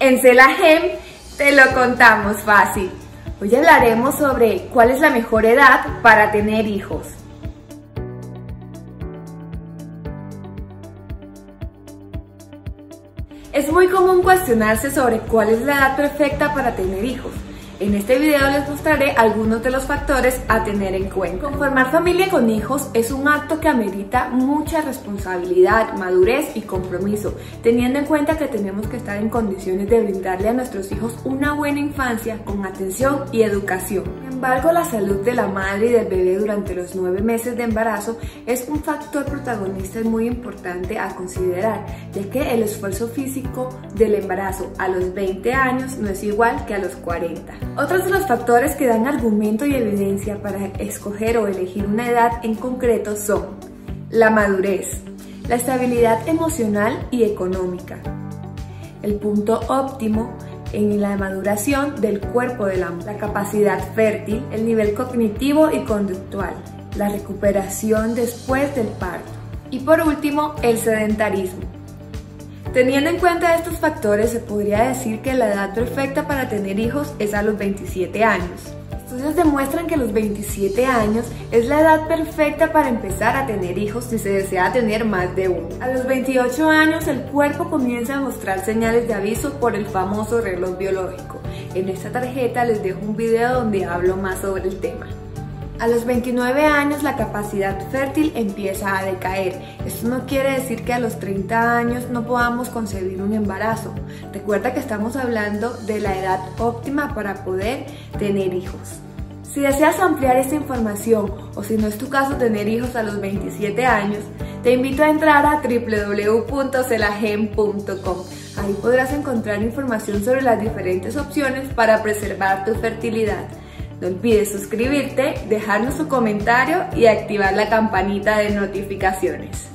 En Celagem te lo contamos fácil. Hoy hablaremos sobre cuál es la mejor edad para tener hijos. Es muy común cuestionarse sobre cuál es la edad perfecta para tener hijos. En este video les mostraré algunos de los factores a tener en cuenta. Conformar familia con hijos es un acto que amerita mucha responsabilidad, madurez y compromiso, teniendo en cuenta que tenemos que estar en condiciones de brindarle a nuestros hijos una buena infancia con atención y educación. Sin embargo, la salud de la madre y del bebé durante los nueve meses de embarazo es un factor protagonista muy importante a considerar, ya que el esfuerzo físico del embarazo a los 20 años no es igual que a los 40. Otros de los factores que dan argumento y evidencia para escoger o elegir una edad en concreto son la madurez, la estabilidad emocional y económica, el punto óptimo en la maduración del cuerpo del hombre, la capacidad fértil, el nivel cognitivo y conductual, la recuperación después del parto y por último el sedentarismo. Teniendo en cuenta estos factores, se podría decir que la edad perfecta para tener hijos es a los 27 años. Estudios demuestran que los 27 años es la edad perfecta para empezar a tener hijos si se desea tener más de uno. A los 28 años el cuerpo comienza a mostrar señales de aviso por el famoso reloj biológico. En esta tarjeta les dejo un video donde hablo más sobre el tema. A los 29 años la capacidad fértil empieza a decaer. Esto no quiere decir que a los 30 años no podamos concebir un embarazo. Recuerda que estamos hablando de la edad óptima para poder tener hijos. Si deseas ampliar esta información o si no es tu caso tener hijos a los 27 años, te invito a entrar a www.celagem.com. Ahí podrás encontrar información sobre las diferentes opciones para preservar tu fertilidad. No olvides suscribirte, dejarnos tu comentario y activar la campanita de notificaciones.